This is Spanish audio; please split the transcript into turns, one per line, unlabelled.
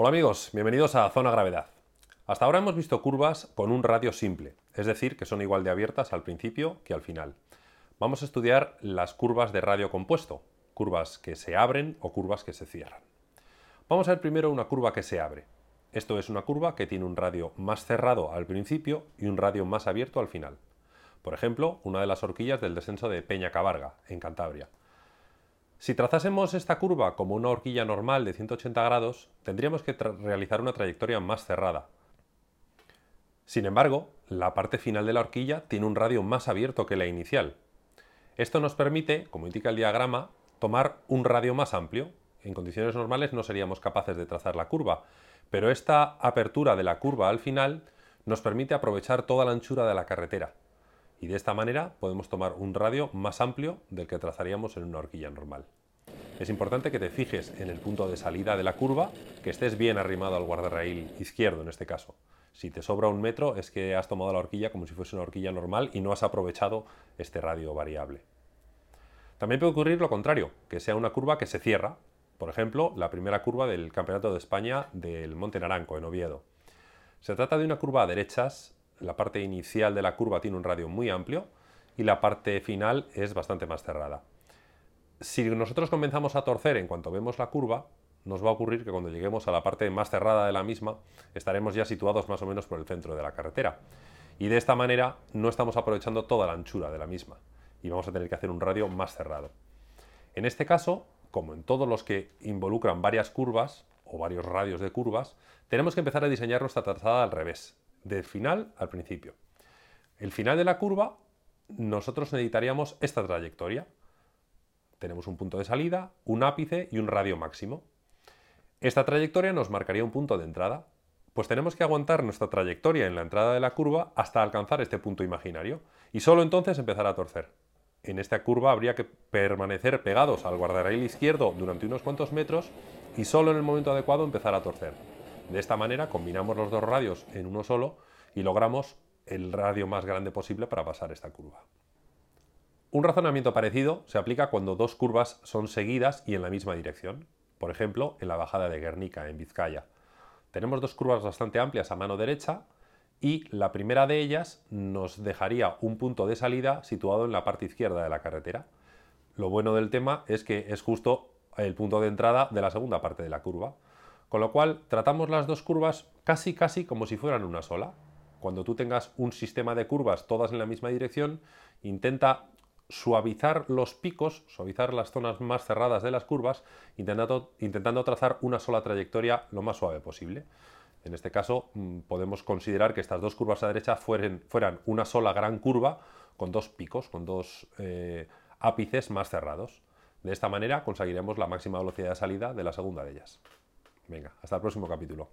Hola amigos, bienvenidos a Zona Gravedad. Hasta ahora hemos visto curvas con un radio simple, es decir, que son igual de abiertas al principio que al final. Vamos a estudiar las curvas de radio compuesto, curvas que se abren o curvas que se cierran. Vamos a ver primero una curva que se abre. Esto es una curva que tiene un radio más cerrado al principio y un radio más abierto al final. Por ejemplo, una de las horquillas del descenso de Peña Cabarga, en Cantabria. Si trazásemos esta curva como una horquilla normal de 180 grados, tendríamos que realizar una trayectoria más cerrada. Sin embargo, la parte final de la horquilla tiene un radio más abierto que la inicial. Esto nos permite, como indica el diagrama, tomar un radio más amplio. En condiciones normales no seríamos capaces de trazar la curva, pero esta apertura de la curva al final nos permite aprovechar toda la anchura de la carretera. Y de esta manera podemos tomar un radio más amplio del que trazaríamos en una horquilla normal. Es importante que te fijes en el punto de salida de la curva, que estés bien arrimado al guardarraíl izquierdo en este caso. Si te sobra un metro es que has tomado la horquilla como si fuese una horquilla normal y no has aprovechado este radio variable. También puede ocurrir lo contrario, que sea una curva que se cierra, por ejemplo, la primera curva del Campeonato de España del Monte Naranco, en Oviedo. Se trata de una curva a derechas, la parte inicial de la curva tiene un radio muy amplio y la parte final es bastante más cerrada. Si nosotros comenzamos a torcer en cuanto vemos la curva, nos va a ocurrir que cuando lleguemos a la parte más cerrada de la misma, estaremos ya situados más o menos por el centro de la carretera. Y de esta manera no estamos aprovechando toda la anchura de la misma y vamos a tener que hacer un radio más cerrado. En este caso, como en todos los que involucran varias curvas o varios radios de curvas, tenemos que empezar a diseñar nuestra trazada al revés, del final al principio. El final de la curva, nosotros necesitaríamos esta trayectoria. Tenemos un punto de salida, un ápice y un radio máximo. Esta trayectoria nos marcaría un punto de entrada. Pues tenemos que aguantar nuestra trayectoria en la entrada de la curva hasta alcanzar este punto imaginario y solo entonces empezar a torcer en esta curva habría que permanecer pegados al guardarraíl izquierdo durante unos cuantos metros y solo en el momento adecuado empezar a torcer. De esta manera combinamos los dos radios en uno solo y logramos el radio más grande posible para pasar esta curva. Un razonamiento parecido se aplica cuando dos curvas son seguidas y en la misma dirección. Por ejemplo, en la bajada de Guernica, en Vizcaya. Tenemos dos curvas bastante amplias a mano derecha y la primera de ellas nos dejaría un punto de salida situado en la parte izquierda de la carretera. Lo bueno del tema es que es justo el punto de entrada de la segunda parte de la curva. Con lo cual tratamos las dos curvas casi casi como si fueran una sola. Cuando tú tengas un sistema de curvas todas en la misma dirección, intenta suavizar los picos, suavizar las zonas más cerradas de las curvas, intentando, trazar una sola trayectoria lo más suave posible. En este caso, mm, podemos considerar que estas dos curvas a derecha fueran una sola gran curva con dos picos, con dos eh, ápices más cerrados. De esta manera conseguiremos la máxima velocidad de salida de la segunda de ellas. Venga, hasta el próximo capítulo.